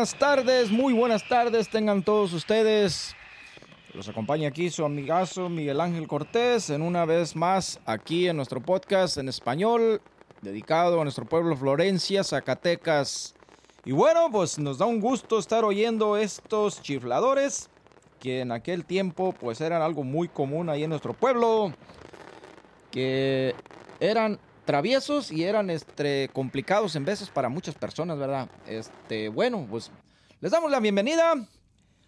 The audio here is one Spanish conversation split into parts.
buenas tardes, muy buenas tardes tengan todos ustedes. Los acompaña aquí su amigazo Miguel Ángel Cortés en una vez más aquí en nuestro podcast en español dedicado a nuestro pueblo Florencia, Zacatecas. Y bueno, pues nos da un gusto estar oyendo estos chifladores que en aquel tiempo pues eran algo muy común ahí en nuestro pueblo, que eran traviesos y eran este, complicados en veces para muchas personas, ¿verdad? Este, bueno, pues les damos la bienvenida.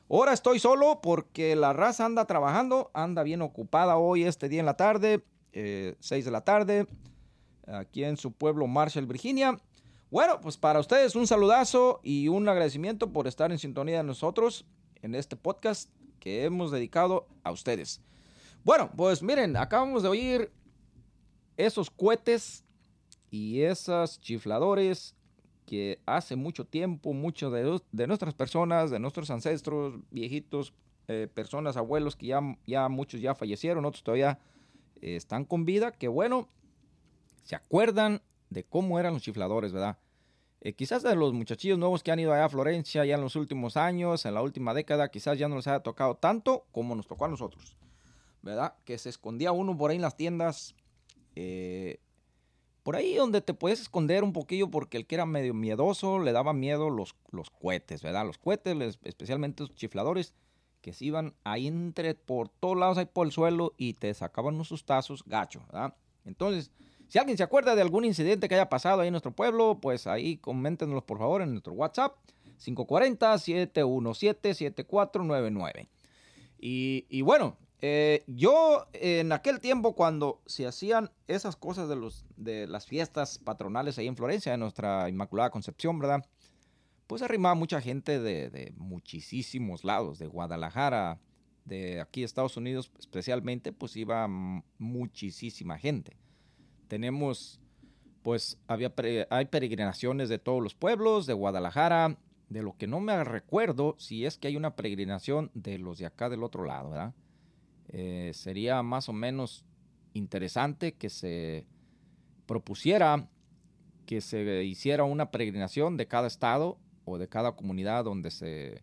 Ahora estoy solo porque la raza anda trabajando, anda bien ocupada hoy, este día en la tarde, 6 eh, de la tarde, aquí en su pueblo Marshall, Virginia. Bueno, pues para ustedes un saludazo y un agradecimiento por estar en sintonía de nosotros en este podcast que hemos dedicado a ustedes. Bueno, pues miren, acabamos de oír esos cohetes y esos chifladores que hace mucho tiempo muchos de, nuestras personas, de nuestros ancestros, viejitos, eh, personas, abuelos que ya, ya muchos ya fallecieron, otros todavía eh, están con vida, que bueno, se acuerdan de cómo eran los chifladores, ¿verdad? Eh, quizás de los muchachillos nuevos que han ido allá a Florencia ya en los últimos años, en la última década, quizás ya no les haya tocado tanto como nos tocó a nosotros, ¿verdad? Que se escondía uno por ahí en las tiendas eh, por ahí donde te puedes esconder un poquillo porque el que era medio miedoso le daba miedo los, los cohetes, ¿verdad? Los cohetes, especialmente los chifladores, que se iban ahí entre por todos lados, ahí por el suelo y te sacaban unos sustazos gacho, ¿verdad? Entonces, si alguien se acuerda de algún incidente que haya pasado ahí en nuestro pueblo, pues ahí coméntenos por favor en nuestro WhatsApp 540-717-7499. Y, y bueno, eh, yo en aquel tiempo cuando se hacían esas cosas de, los, de las fiestas patronales ahí en Florencia, en nuestra Inmaculada Concepción, ¿verdad? Pues arrimaba mucha gente de, de muchísimos lados, de Guadalajara, de aquí Estados Unidos especialmente, pues iba muchísima gente. Tenemos, pues había, hay peregrinaciones de todos los pueblos, de Guadalajara, de lo que no me recuerdo si es que hay una peregrinación de los de acá del otro lado, ¿verdad? Eh, sería más o menos interesante que se propusiera que se hiciera una peregrinación de cada estado o de cada comunidad donde se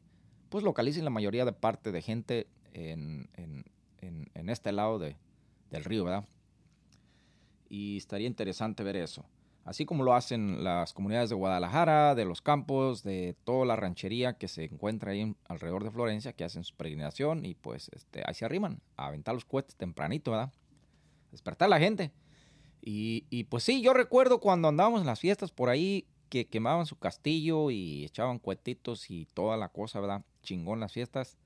pues localicen la mayoría de parte de gente en, este lado del río, ¿verdad? Y estaría interesante ver eso así como lo hacen las comunidades de Guadalajara, de los campos, de toda la ranchería que se encuentra ahí alrededor de Florencia, que hacen su peregrinación y pues este, ahí se arriman a aventar los cohetes tempranito, ¿verdad? Despertar a la gente. Y, pues sí, yo recuerdo cuando andábamos en las fiestas por ahí que quemaban su castillo y echaban cuetitos y toda la cosa, ¿verdad? Chingón las fiestas.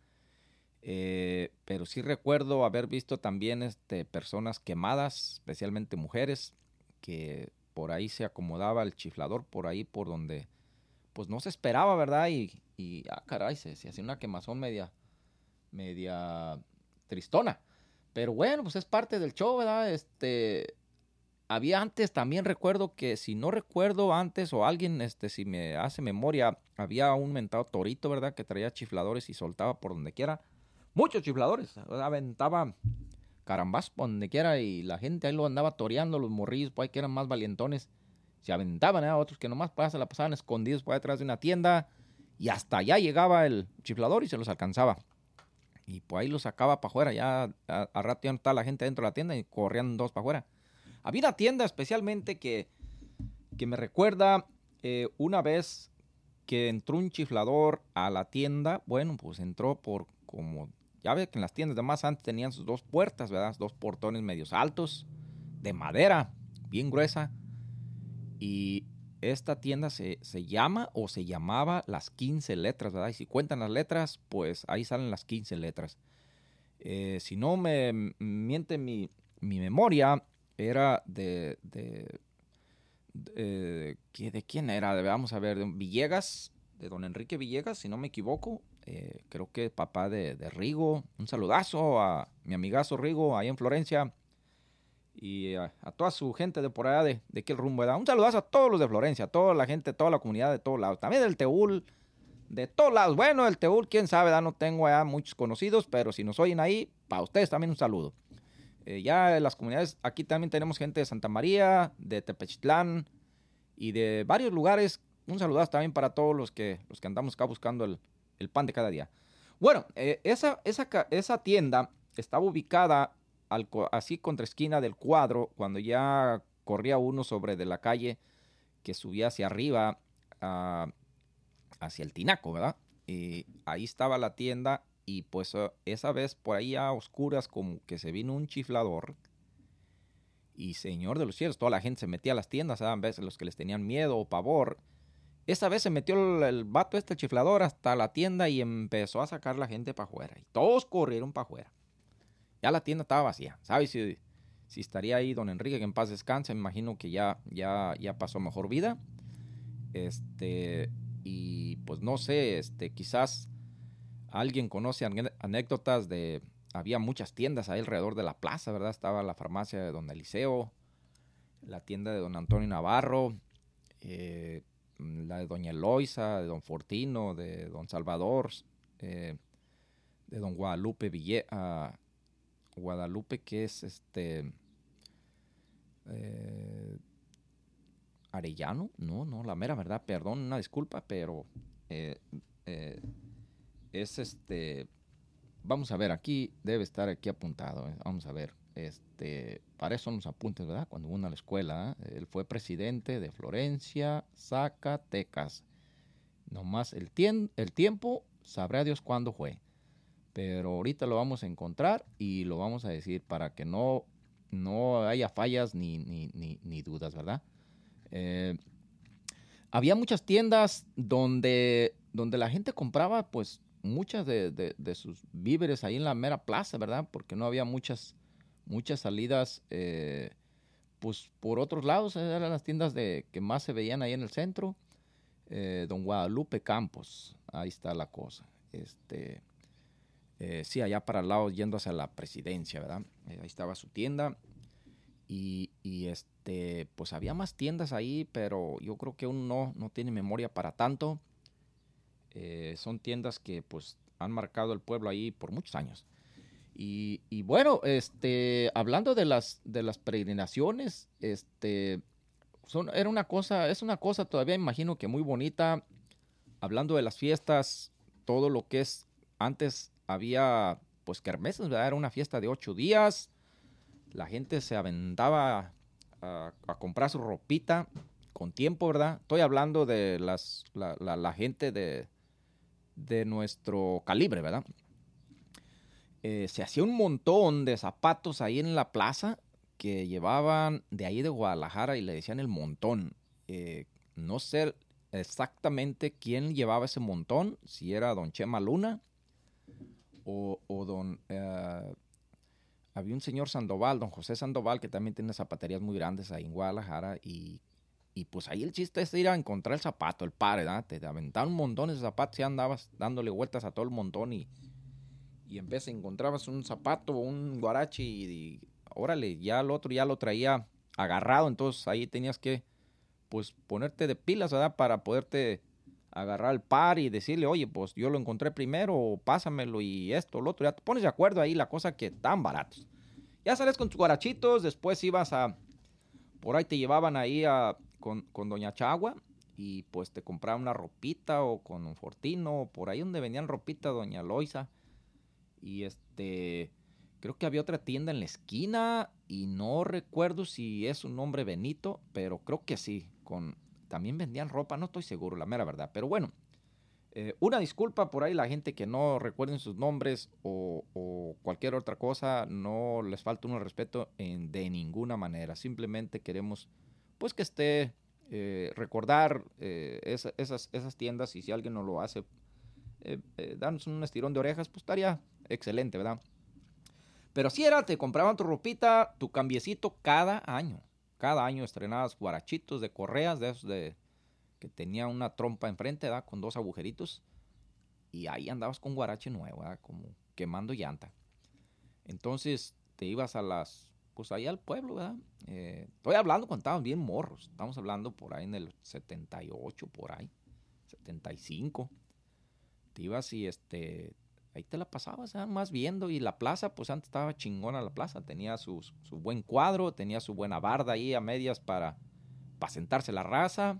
Eh, pero sí recuerdo haber visto también este, personas quemadas, especialmente mujeres, que por ahí se acomodaba el chiflador, por ahí por donde pues no se esperaba, ¿verdad? Y, y ah, caray, se, hacía una quemazón media, media tristona. Pero bueno, pues es parte del show, ¿verdad? Este, había antes, también recuerdo que si no recuerdo antes o alguien, este, si me hace memoria, había un mentado torito, ¿verdad? Que traía chifladores y soltaba por donde quiera. Muchos chifladores, aventaba carambas por donde quiera y la gente ahí lo andaba toreando, los morrillos pues ahí que eran más valientones, se aventaban, a ¿eh? otros que nomás se la pasaban escondidos por detrás de una tienda y hasta allá llegaba el chiflador y se los alcanzaba. Y pues ahí los sacaba para afuera, ya a, rato ya no estaba la gente dentro de la tienda y corrían dos para afuera. Había una tienda especialmente que, que me recuerda eh, una vez que entró un chiflador a la tienda, bueno, pues entró por como ya ve que en las tiendas de más antes tenían sus dos puertas, ¿verdad? Dos portones medios altos, de madera, bien gruesa. Y esta tienda se, llama o se llamaba las 15 letras, ¿verdad? Y si cuentan las letras, pues ahí salen las 15 letras. Eh, si no me miente mi, memoria, era de, de, de, de, quién era? Vamos a ver, de Villegas, de don Enrique Villegas, si no me equivoco, eh, creo que papá de, Rigo. Un saludazo a mi amigazo Rigo ahí en Florencia. Y a, toda su gente de por allá de, de qué rumbo da. Un saludazo a todos los de Florencia, a toda la gente, toda la comunidad de todos lados. También del Teúl, de todos lados. Bueno, el Teúl, quién sabe, no tengo allá muchos conocidos, pero si nos oyen ahí, para ustedes también un saludo. Eh, ya en las comunidades, aquí también tenemos gente de Santa María, de Tepechitlán y de varios lugares un saludazo también para todos los que, los que andamos acá buscando el, pan de cada día. Bueno, eh, esa, esa, esa, tienda estaba ubicada así contra esquina del cuadro, cuando ya corría uno sobre de la calle que subía hacia arriba, ah, hacia el Tinaco, ¿verdad? Ahí estaba la tienda y pues eh, esa vez por ahí a oscuras como que se vino un chiflador. Y señor de los cielos, toda la gente se metía a las tiendas, a veces los que les tenían miedo o pavor. Esa vez se metió el, vato este chiflador hasta la tienda y empezó a sacar la gente para afuera. Y todos corrieron para afuera. Ya la tienda estaba vacía. ¿Sabes si, si estaría ahí don Enrique que en paz descanse? Me imagino que ya, ya, ya pasó mejor vida. Este, y pues no sé, este, quizás alguien conoce anécdotas de, había muchas tiendas ahí alrededor de la plaza, ¿verdad? Estaba la farmacia de don Eliseo, la tienda de don Antonio Navarro, eh, la de doña Eloisa, de don Fortino, de don Salvador, eh, de don Guadalupe Ville, ah, Guadalupe que es este eh, Arellano, no, no, la mera verdad, perdón, una disculpa, pero eh, eh, es este, vamos a ver, aquí debe estar aquí apuntado, vamos a ver, este, para eso son los apuntes, ¿verdad? Cuando uno a la escuela, él fue presidente de Florencia, Zacatecas. Nomás el, el tiempo, sabrá Dios cuándo fue. Pero ahorita lo vamos a encontrar y lo vamos a decir para que no, no haya fallas ni, ni, ni dudas, ¿verdad? Eh, había muchas tiendas donde, donde la gente compraba pues muchas de, sus víveres ahí en la mera plaza, ¿verdad? Porque no había muchas, muchas salidas eh, pues por otros lados, eran las tiendas de, que más se veían ahí en el centro. Eh, don Guadalupe Campos, ahí está la cosa. Este, sí, allá para el lado yendo hacia la presidencia, ¿verdad? ahí estaba su tienda y, este, pues había más tiendas ahí, pero yo creo que uno no, tiene memoria para tanto. Eh, son tiendas que pues han marcado el pueblo ahí por muchos años. Y, bueno, este, hablando de las, de las peregrinaciones, este, son, era una cosa, es una cosa todavía imagino que muy bonita. Hablando de las fiestas, todo lo que es, antes había pues kermeses, ¿verdad? Era una fiesta de ocho días la gente se aventaba a, comprar su ropita con tiempo, ¿verdad? Estoy hablando de las, la, gente de, de, nuestro calibre, ¿verdad? Eh, se hacía un montón de zapatos ahí en la plaza que llevaban de ahí de Guadalajara y le decían el montón. Eh, no sé exactamente quién llevaba ese montón, si era don Chema Luna o, don eh, había un señor Sandoval, don José Sandoval, que también tiene zapaterías muy grandes ahí en Guadalajara y, pues ahí el chiste es ir a encontrar el zapato, el par, ¿verdad? Te aventaban un montón de zapatos y andabas dándole vueltas a todo el montón y, y vez encontrabas un zapato o un guarachi y, órale, ya el otro ya lo traía agarrado, entonces ahí tenías que pues ponerte de pilas, ¿verdad? Para poderte agarrar el par y decirle, oye, pues yo lo encontré primero, pásamelo y esto, lo otro. Ya te pones de acuerdo ahí la cosa que tan baratos. Ya sales con tus guarachitos, después ibas a, por ahí te llevaban ahí a, con, con Doña Chagua y pues te compraban una ropita o con un fortino, por ahí donde venían ropita Doña Loisa. Y este, creo que había otra tienda en la esquina y no recuerdo si es un nombre Benito, pero creo que sí, con también vendían ropa, no estoy seguro, la mera verdad. Pero bueno, eh, una disculpa por ahí la gente que no recuerden sus nombres o, cualquier otra cosa, no les falta un respeto en, de ninguna manera. Simplemente queremos pues que esté eh, recordar eh, esas, esas tiendas y si alguien no lo hace, darnos un estirón de orejas, pues estaría excelente, ¿verdad? Pero si era, te compraban tu ropita, tu cambiecito cada año cada año estrenabas guarachitos de correas, de esos de que tenía una trompa enfrente, ¿verdad? Con dos agujeritos. Y ahí andabas con guarache nuevo, ¿verdad? Como quemando llanta. Entonces te ibas a las, pues ahí al pueblo, ¿verdad? Eh, estoy hablando cuando estábamos bien morros. Estamos hablando por ahí en el 78, por ahí. 75. Te ibas y este, ahí te la pasabas, más viendo. Y la plaza, pues antes estaba chingona la plaza. Tenía su, buen cuadro, tenía su buena barda ahí a medias para, para sentarse la raza.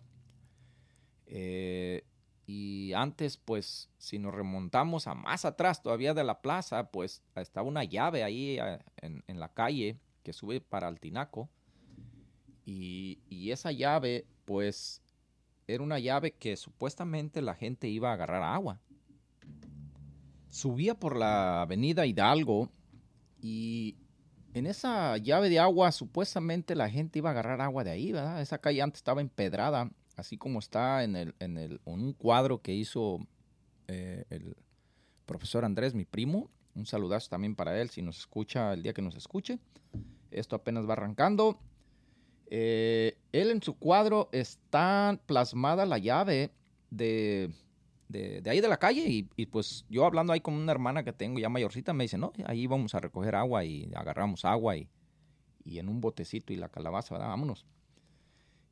Eh, y antes, pues, si nos remontamos a más atrás todavía de la plaza, pues estaba una llave ahí eh, en, la calle que sube para el Tinaco. Y, esa llave, pues, era una llave que supuestamente la gente iba a agarrar agua. Subía por la avenida Hidalgo y en esa llave de agua supuestamente la gente iba a agarrar agua de ahí, ¿verdad? Esa calle antes estaba empedrada así como está en, el, en, el, un cuadro que hizo eh, el profesor Andrés, mi primo. Un saludazo también para él, si nos escucha el día que nos escuche. Esto apenas va arrancando. Eh, él en su cuadro está plasmada la llave de, de, ahí de la calle y, pues yo hablando ahí con una hermana que tengo ya mayorcita me dice, no, ahí vamos a recoger agua y agarramos agua y, y en un botecito y la calabaza, ¿verdad? vámonos.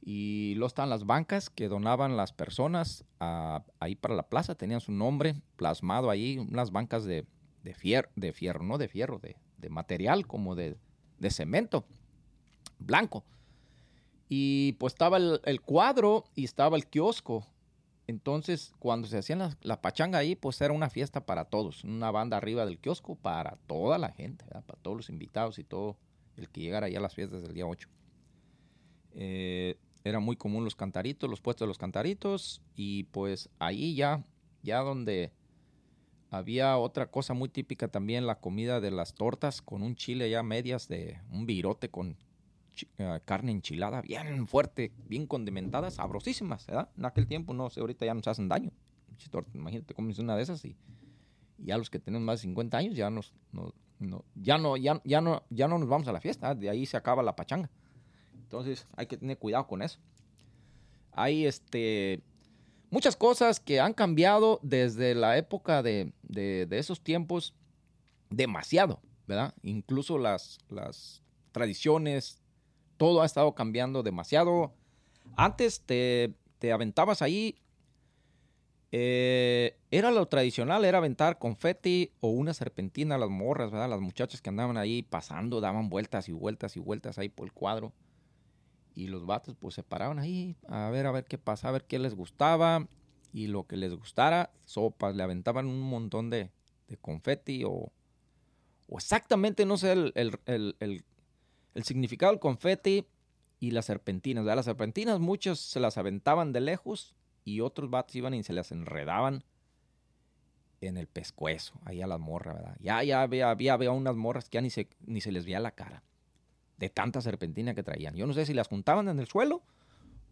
Y luego están las bancas que donaban las personas ahí para la plaza, tenían su nombre plasmado ahí, unas bancas de, de, fierro, de fierro, no de fierro, de, de material como de, de, cemento blanco. Y pues estaba el, cuadro y estaba el kiosco. Entonces, cuando se hacían la, pachanga ahí, pues era una fiesta para todos. Una banda arriba del kiosco para toda la gente, para todos los invitados y todo el que llegara ahí a las fiestas del día 8. Eh, era muy común los cantaritos, los puestos de los cantaritos y pues ahí ya, ya donde había otra cosa muy típica también, la comida de las tortas con un chile ya medias de un virote con uh, carne enchilada bien fuerte, bien condimentada, sabrosísimas, ¿verdad? En aquel tiempo, no sé, ahorita ya nos hacen daño. Imagínate, comes una de esas y, ya los que tenemos más de 50 años ya nos, no, ya no, ya, ya no, ya no nos vamos a la fiesta, de ahí se acaba la pachanga. Entonces hay que tener cuidado con eso. Hay este, muchas cosas que han cambiado desde la época de, esos tiempos demasiado, ¿verdad? Incluso las, las tradiciones, todo ha estado cambiando demasiado. Antes te, aventabas ahí, eh, era lo tradicional, era aventar confeti o una serpentina a las morras, ¿verdad? Las muchachas que andaban ahí pasando, daban vueltas y vueltas y vueltas ahí por el cuadro. Y los vatos pues se paraban ahí a ver, a ver qué pasaba, a ver qué les gustaba. Y lo que les gustara, sopas, le aventaban un montón de, de confeti o, o, exactamente, no sé, el, el, significado del confeti y las serpentinas. Las serpentinas muchos se las aventaban de lejos y otros vatos iban y se las enredaban en el pescuezo, ahí a las morras, ¿verdad? Ya, ya había, había, había unas morras que ya ni se, ni se les veía la cara de tanta serpentina que traían. Yo no sé si las juntaban en el suelo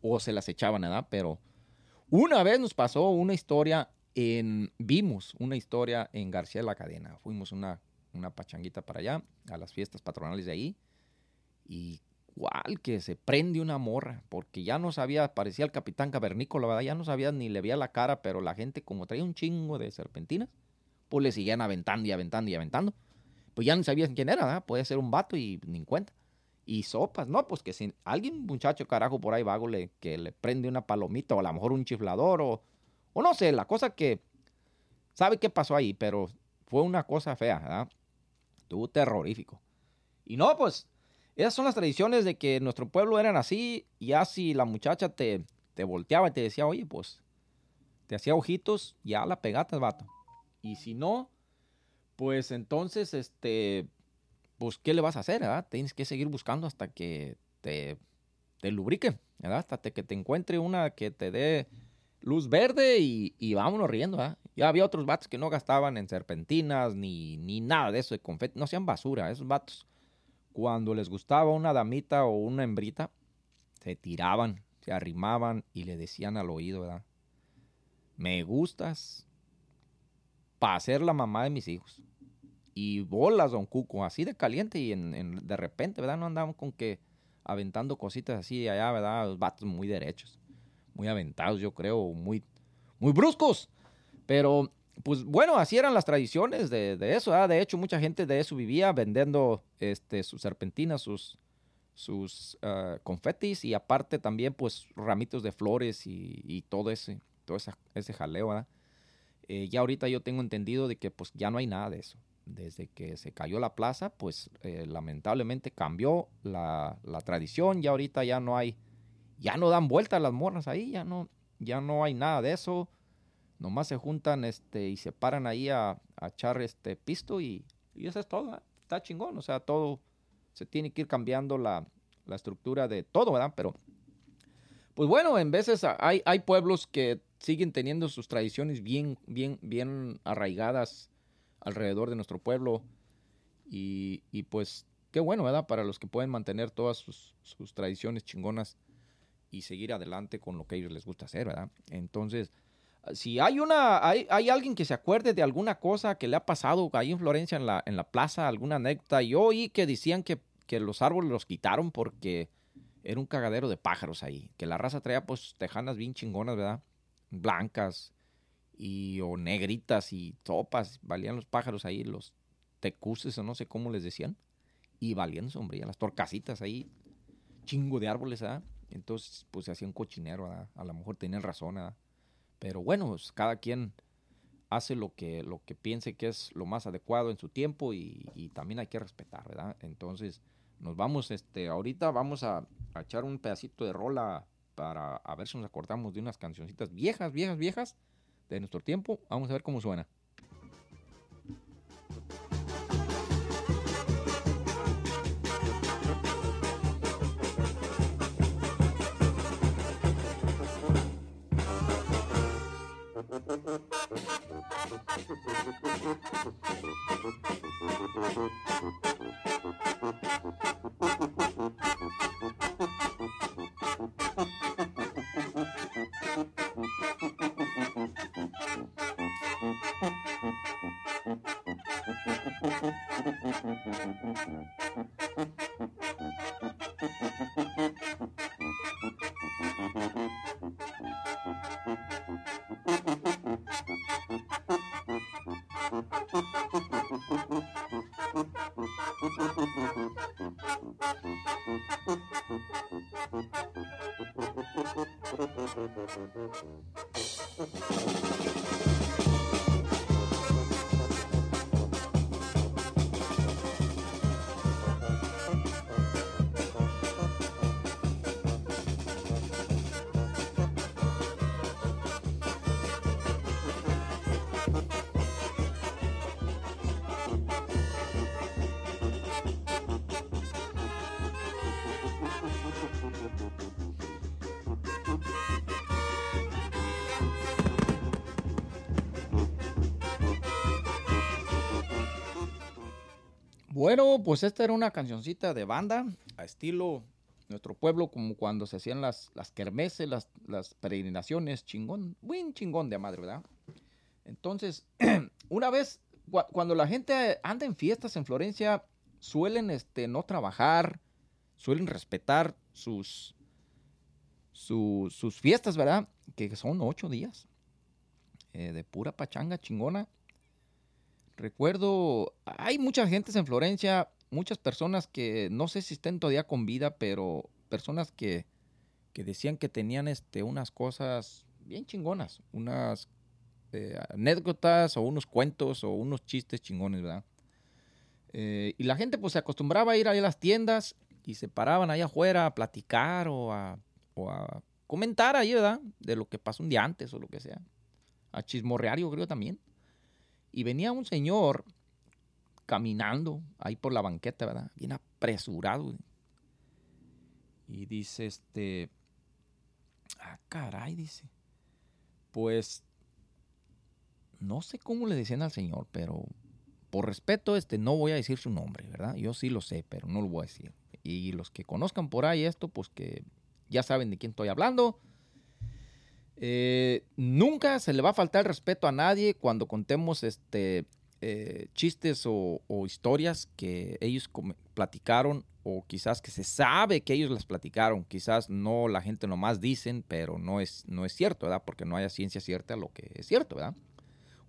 o se las echaban, ¿verdad? Pero una vez nos pasó una historia en, vimos una historia en García de la Cadena. Fuimos una, una pachanguita para allá, a las fiestas patronales de ahí, y igual que se prende una morra, porque ya no sabía, parecía el capitán cavernícola, ¿verdad? Ya no sabía ni le veía la cara, pero la gente como traía un chingo de serpentinas, pues le seguían aventando y aventando y aventando. Pues ya no sabían quién era, ¿verdad? Puede ser un vato y ni cuenta y sopas. No, pues que si alguien, muchacho carajo por ahí vago, le, que le prende una palomita o a lo mejor un chiflador o, o no sé, la cosa que sabe qué pasó ahí, pero fue una cosa fea, ¿verdad? Estuvo terrorífico. Y no, pues esas son las tradiciones de que nuestro pueblo eran así, y así la muchacha te, te volteaba y te decía, oye, pues te hacía ojitos, ya la pegaste, vato. Y si no, pues entonces, este, pues, ¿qué le vas a hacer? ¿verdad? Tienes que seguir buscando hasta que te, te lubrique. Hasta que te encuentre una que te dé luz verde y, y vámonos riendo, ¿verdad? Ya había otros vatos que no gastaban en serpentinas ni, ni nada de eso de confeti, no sean basura, esos vatos. Cuando les gustaba una damita o una hembrita, se tiraban, se arrimaban y le decían al oído, ¿verdad? Me gustas para ser la mamá de mis hijos y bolas, don Cuco, así de caliente y en, de repente, ¿verdad? No andamos con que aventando cositas así allá, ¿verdad? Los vatos muy derechos, muy aventados, yo creo, muy, muy bruscos. Pero, pues bueno, así eran las tradiciones de, eso, ¿verdad? De hecho, mucha gente de eso vivía vendiendo este, sus serpentinas, sus, sus uh, confetis y aparte también, pues, ramitos de flores y, todo ese, todo ese jaleo, ¿verdad? Eh, ya ahorita yo tengo entendido de que pues ya no hay nada de eso desde que se cayó la plaza, pues eh, lamentablemente cambió la, la, tradición, ya ahorita ya no hay, ya no dan vueltas las morras ahí, ya no, ya no hay nada de eso. Nomás se juntan este, y se paran ahí a, echar este pisto y, y eso es todo. Está chingón, o sea, todo se tiene que ir cambiando la, la estructura de todo, ¿verdad? Pero, pues bueno, en veces hay, hay pueblos que siguen teniendo sus tradiciones bien, bien, bien arraigadas alrededor de nuestro pueblo. Y, y pues qué bueno, ¿verdad? Para los que pueden mantener todas sus, sus, tradiciones chingonas y seguir adelante con lo que a ellos les gusta hacer, ¿verdad? Entonces, si hay una, hay, hay alguien que se acuerde de alguna cosa que le ha pasado ahí en Florencia, en la, en la plaza, alguna anécdota, yo oí que decían que, que los árboles los quitaron porque era un cagadero de pájaros ahí, que la raza traía pues tejanas bien chingonas, ¿verdad? Blancas y o negritas y topas, valían los pájaros ahí, los tecuses o no sé cómo les decían, y valían sombría, las torcasitas ahí, chingo de árboles, ¿verdad? Entonces, pues se hacía un cochinero, ¿verdad? A lo mejor tenían razón, ¿verdad? Pero bueno, pues, cada quien hace lo que, lo que piense que es lo más adecuado en su tiempo y, también hay que respetar, ¿verdad? Entonces, nos vamos, este, ahorita vamos a, a, echar un pedacito de rola para a ver si nos acordamos de unas cancioncitas viejas, viejas, viejas de nuestro tiempo. Vamos a ver cómo suena. Thank you. Mm-hmm. Bueno, pues esta era una cancioncita de banda, a estilo nuestro pueblo, como cuando se hacían las, las kermeses, las, las peregrinaciones, chingón, buen chingón de madre, ¿verdad? Entonces, una vez, cuando la gente anda en fiestas en Florencia, suelen este, no trabajar, suelen respetar sus, sus fiestas, ¿verdad? Que son ocho días eh, de pura pachanga chingona. Recuerdo, hay mucha gente en Florencia, muchas personas que no sé si estén todavía con vida, pero personas que, que decían que tenían este, unas cosas bien chingonas, unas eh, anécdotas o unos cuentos o unos chistes chingones, ¿verdad? Eh, y la gente pues se acostumbraba a ir ahí a las tiendas y se paraban ahí afuera a platicar o a, o a comentar ahí, ¿verdad? De lo que pasó un día antes o lo que sea. A chismorrear, yo creo también. Y venía un señor caminando ahí por la banqueta, ¿verdad? Bien apresurado. Y dice, este, ah, caray, dice, pues, no sé cómo le decían al señor, pero por respeto, este, no voy a decir su nombre, ¿verdad? Yo sí lo sé, pero no lo voy a decir. Y los que conozcan por ahí esto, pues que ya saben de quién estoy hablando. Eh, nunca se le va a faltar respeto a nadie cuando contemos este, eh, chistes o, historias que ellos platicaron o quizás que se sabe que ellos las platicaron. Quizás no la gente nomás dicen, pero no es, no es cierto, ¿verdad? Porque no haya ciencia cierta lo que es cierto, ¿verdad?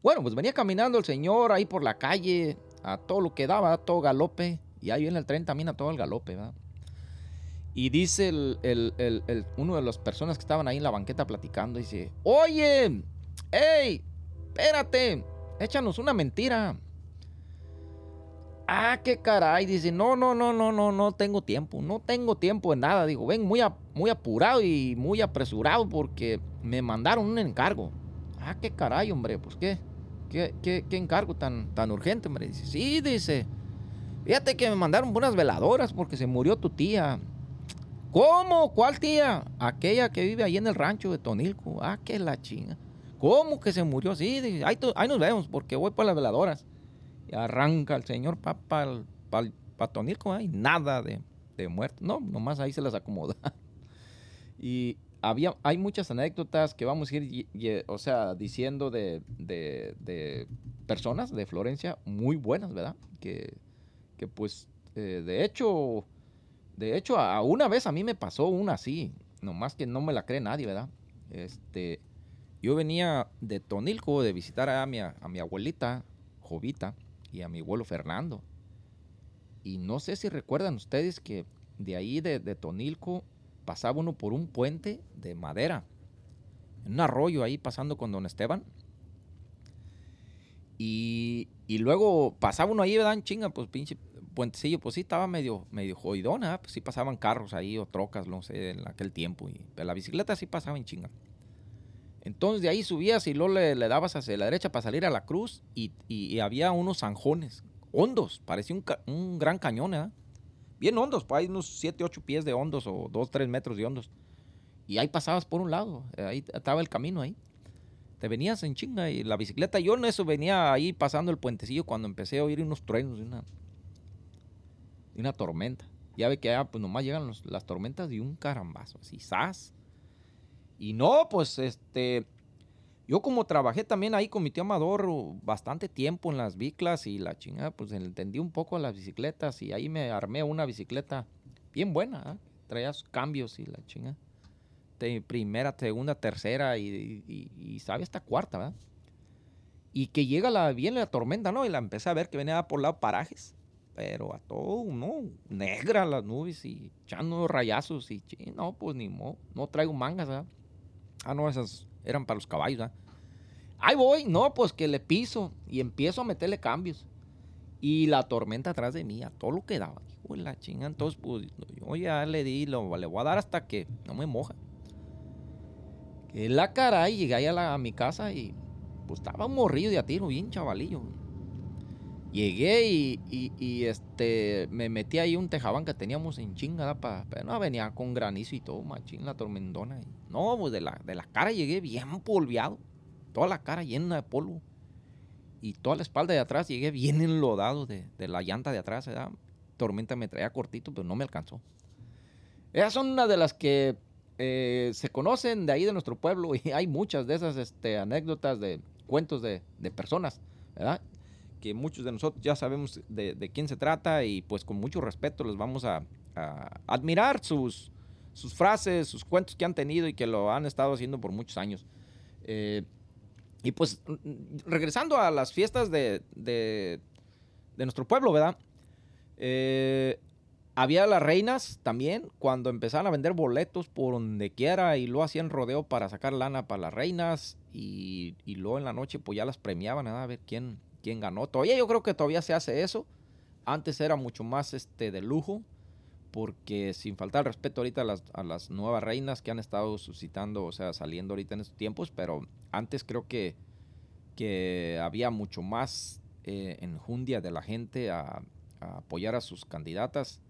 Bueno, pues venía caminando el señor ahí por la calle a todo lo que daba, a todo galope. Y ahí viene el tren también a todo el galope, ¿verdad? Y dice el, uno de las personas que estaban ahí en la banqueta platicando, dice, oye, hey, espérate, échanos una mentira. Ah, qué caray. Dice, no, no, no, no, no, no tengo tiempo. No tengo tiempo de nada. Digo, ven, muy, muy apurado y muy apresurado porque me mandaron un encargo. Ah, qué caray, hombre. Pues qué, qué, qué, qué encargo tan, tan urgente, hombre. Dice, sí, dice. Fíjate que me mandaron unas veladoras porque se murió tu tía. ¿Cómo? ¿Cuál tía? Aquella que vive ahí en el rancho de Tonilco. Ah, qué la chinga. ¿Cómo que se murió? Sí, ahí, nos vemos porque voy por las veladoras. Y arranca el señor para pa, Tonilco, y nada de, de muerto. No, nomás ahí se las acomoda. y había, hay muchas anécdotas que vamos a ir, o sea, diciendo de, de, personas de Florencia muy buenas, ¿verdad? Que, que pues, eh, de hecho, de hecho, a una vez a mí me pasó una así, nomás que no me la cree nadie, ¿verdad? Este, yo venía de Tonilco de visitar a mi, a mi abuelita, Jovita, y a mi abuelo Fernando. Y no sé si recuerdan ustedes que de ahí de, Tonilco pasaba uno por un puente de madera, un arroyo ahí pasando con don Esteban. Y, luego pasaba uno ahí, ¿verdad? Chinga, pues pinche puentecillo, pues sí estaba medio, medio jodidona, pues sí pasaban carros ahí o trocas, no sé, en aquel tiempo. Y la bicicleta sí pasaba en chinga. Entonces de ahí subías y luego le, dabas hacia la derecha para salir a la cruz y, había unos zanjones hondos, parecía un, gran cañón, ¿eh? Bien hondos, pues hay unos 7, 8 pies de hondos o 2, 3 metros de hondos. Y ahí pasabas por un lado, eh, ahí estaba el camino ahí. Te venías en chinga y la bicicleta, yo en eso venía ahí pasando el puentecillo cuando empecé a oír unos truenos una, tormenta. Ya ve que allá pues nomás llegan las tormentas de un carambazo, así, ¡zas! Y no, pues este, yo como trabajé también ahí con mi tío Amador bastante tiempo en las biclas y la chingada, pues entendí un poco las bicicletas y ahí me armé una bicicleta bien buena, ¿ah? traía cambios y la chingada. De primera, segunda, tercera y, y, sabe hasta cuarta, ¿verdad? Y que llega la, la tormenta, ¿no? Y la empecé a ver que venía por lado parajes. Pero a todo, ¿no? Negra las nubes y echando rayazos y, no, pues ni modo, no traigo mangas, ¿verdad? Ah, no, esas eran para los caballos, ¿ah? Ahí voy, no, pues que le piso y empiezo a meterle cambios. Y la tormenta atrás de mí, a todo lo que daba. Hijo la chinga, entonces, pues yo ya le di, lo, le voy a dar hasta que no me moja. Que la cara y llegué a, a mi casa y pues estaba morrido de a tiro, bien chavalillo. Llegué y, este, me metí ahí un tejabán que teníamos en chinga, pero no venía con granizo y todo, machín, la tormentona. no, pues de la, de la cara llegué bien polviado, toda la cara llena de polvo. Y toda la espalda de atrás llegué bien enlodado de, la llanta de atrás. ¿verdad? Tormenta me traía cortito, pero no me alcanzó. Esas son una de las que eh, se conocen de ahí de nuestro pueblo y hay muchas de esas este, anécdotas de cuentos de, de personas, ¿verdad? Que muchos de nosotros ya sabemos de, quién se trata y pues con mucho respeto les vamos a, admirar sus, frases, sus cuentos que han tenido y que lo han estado haciendo por muchos años. Eh, y pues regresando a las fiestas de, de, nuestro pueblo, ¿verdad? Eh, había las reinas también, cuando empezaban a vender boletos por donde quiera y lo hacían rodeo para sacar lana para las reinas y, y luego en la noche pues ya las premiaban a ver quién, quién ganó. Todavía yo creo que todavía se hace eso. Antes era mucho más este de lujo, porque sin faltar respeto ahorita a las, nuevas reinas que han estado suscitando, o sea, saliendo ahorita en estos tiempos, pero antes creo que, que había mucho más eh, enjundia de la gente a, apoyar a sus candidatas.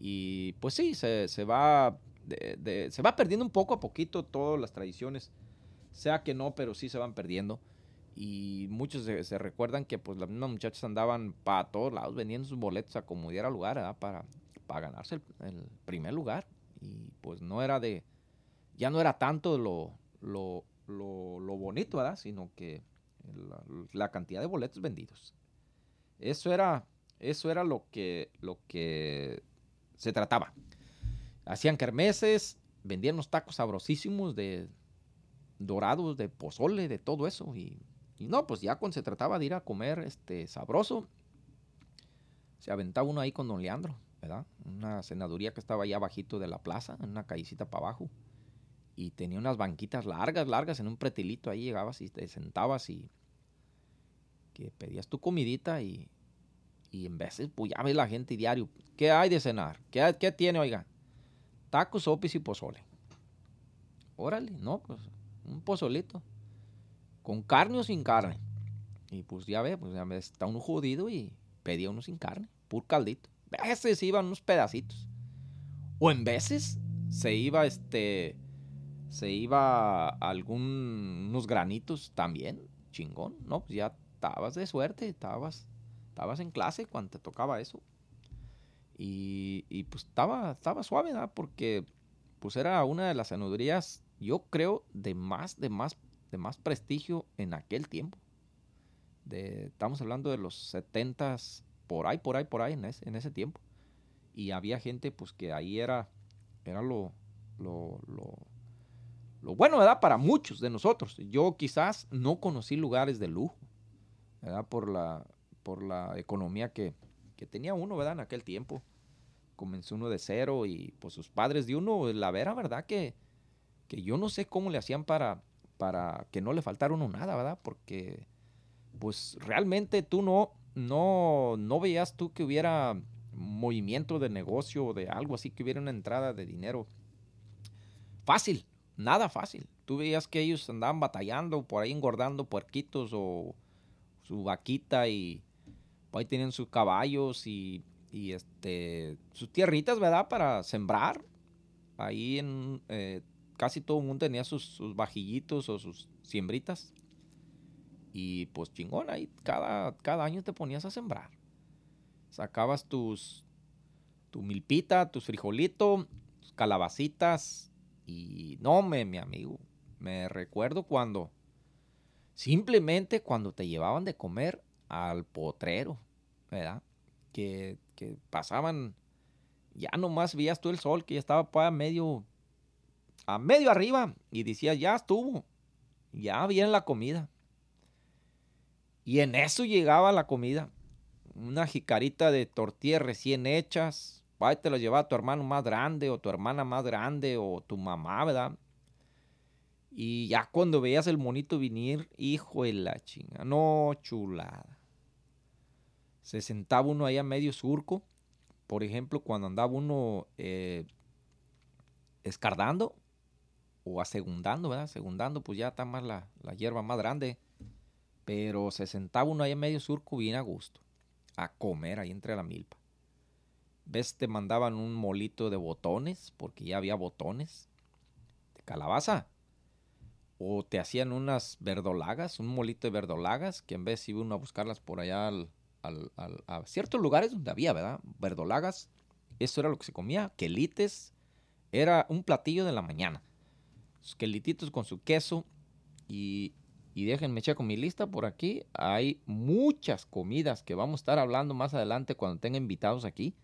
Y pues sí, se, va, se va perdiendo un poco a poquito todas las tradiciones, sea que no, pero sí se van perdiendo. Y muchos se, recuerdan que pues las mismas muchachas andaban para todos lados vendiendo sus boletos a como diera lugar, Para, para ganarse el, primer lugar. Y pues no era de, ya no era tanto lo, lo, lo, bonito, ¿verdad? Sino que la, cantidad de boletos vendidos. Eso era, eso era lo que, lo que se trataba. Hacían kermeses, vendían unos tacos sabrosísimos de dorados, de pozole, de todo eso. Y y no, pues ya cuando se trataba de ir a comer este sabroso, se aventaba uno ahí con don Leandro, ¿verdad? Una cenaduría que estaba allá abajito de la plaza, en una callecita para abajo. Y tenía unas banquitas largas, largas, en un pretilito. Ahí llegabas y te sentabas y que pedías tu comidita y, Y en veces, pues ya ve la gente diario. ¿Qué hay de cenar? ¿Qué, qué tiene, oiga? Tacos, sopis y pozole. Órale, no, pues un pozolito. ¿Con carne o sin carne? Y pues ya ve, pues ya está uno jodido y pedía uno sin carne, pur caldito. A veces iban unos pedacitos. O en veces se iba este se iba algún unos granitos también, chingón, ¿no? Pues ya estabas de suerte, estabas estabas en clase cuando te tocaba eso. Y, y pues estaba, estaba suave, ¿verdad? Porque pues era una de las sanuderías, yo creo, de más, de más, de más prestigio en aquel tiempo. De, estamos hablando de los setentas, por ahí, por ahí, por ahí, en ese, en ese tiempo. Y había gente, pues, que ahí era, era lo, lo, lo, bueno, ¿verdad? Para muchos de nosotros. Yo quizás no conocí lugares de lujo, ¿verdad? Por la, por la economía que, tenía uno, ¿verdad? En aquel tiempo. Comenzó uno de cero y pues sus padres de uno, la vera, ¿verdad? Que, que yo no sé cómo le hacían para, para que no le faltara uno nada, ¿verdad? Porque pues realmente tú no, no, no veías tú que hubiera movimiento de negocio o de algo así, que hubiera una entrada de dinero fácil, nada fácil. Tú veías que ellos andaban batallando por ahí engordando puerquitos o su vaquita y ahí tienen sus caballos y, este, sus tierritas, ¿verdad? Para sembrar. Ahí en eh, casi todo el mundo tenía sus, vajillitos o sus siembritas. Y pues chingón, ahí cada, cada año te ponías a sembrar. Sacabas tus, tu milpita, tus frijolitos, tus calabacitas. Y no, me, mi amigo, me recuerdo cuando, simplemente cuando te llevaban de comer al potrero, ¿verdad? Que, pasaban, ya nomás veías tú el sol, que ya estaba para medio, a medio arriba, y decías, ya estuvo, ya viene la comida. Y en eso llegaba la comida. Una jicarita de tortillas recién hechas. Ahí te lo llevaba tu hermano más grande o tu hermana más grande o tu mamá, ¿verdad? Y ya cuando veías el monito venir, hijo de la chinga, no chulada se sentaba uno ahí a medio surco, por ejemplo, cuando andaba uno eh, escardando o asegundando, ¿verdad? Segundando, pues ya está más la, hierba más grande. Pero se sentaba uno ahí a medio surco bien a gusto, a comer ahí entre la milpa. ¿Ves? Te mandaban un molito de botones, porque ya había botones, de calabaza. O te hacían unas verdolagas, un molito de verdolagas, que en vez iba uno a buscarlas por allá al, a ciertos lugares donde había, ¿verdad? Verdolagas, eso era lo que se comía, quelites, era un platillo de la mañana. Quelititos con su queso y, y déjenme echar con mi lista por aquí. Hay muchas comidas que vamos a estar hablando más adelante cuando tenga invitados aquí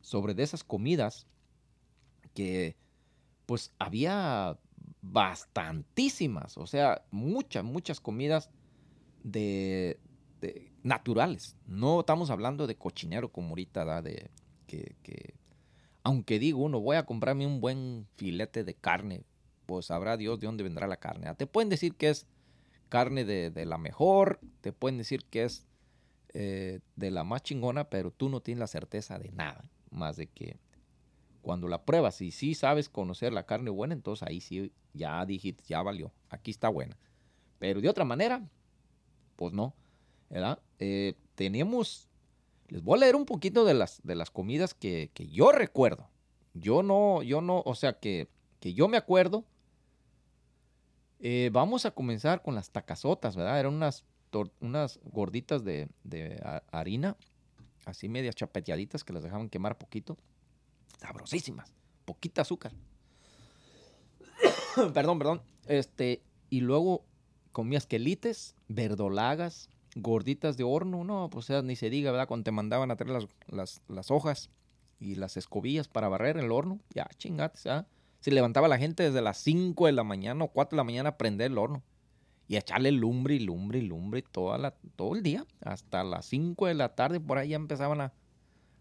sobre de esas comidas que pues había bastantísimas, o sea, muchas, muchas comidas de, naturales. No estamos hablando de cochinero como ahorita, da de que, aunque digo uno, voy a comprarme un buen filete de carne, pues sabrá Dios de dónde vendrá la carne. Te pueden decir que es carne de, la mejor, te pueden decir que es eh, de la más chingona, pero tú no tienes la certeza de nada, más de que cuando la pruebas y sí sabes conocer la carne buena, entonces ahí sí ya dijiste, ya valió, aquí está buena. Pero de otra manera, pues no. ¿verdad? Eh, teníamos, les voy a leer un poquito de las, de las comidas que, yo recuerdo. Yo no, yo no, o sea, que, que yo me acuerdo. Eh, vamos a comenzar con las tacazotas, ¿verdad? Eran unas, unas gorditas de, de harina, así medias chapeteaditas que las dejaban quemar poquito. Sabrosísimas, poquita azúcar. perdón, perdón. Este, y luego comías quelites, verdolagas, gorditas de horno, no, pues ni se diga, ¿verdad? Cuando te mandaban a traer las, hojas y las escobillas para barrer el horno, ya chingates, ¿ah? Se levantaba la gente desde las 5 de la mañana o 4 de la mañana a prender el horno y a echarle lumbre y lumbre y lumbre toda la, todo el día, hasta las 5 de la tarde, por ahí ya empezaban a,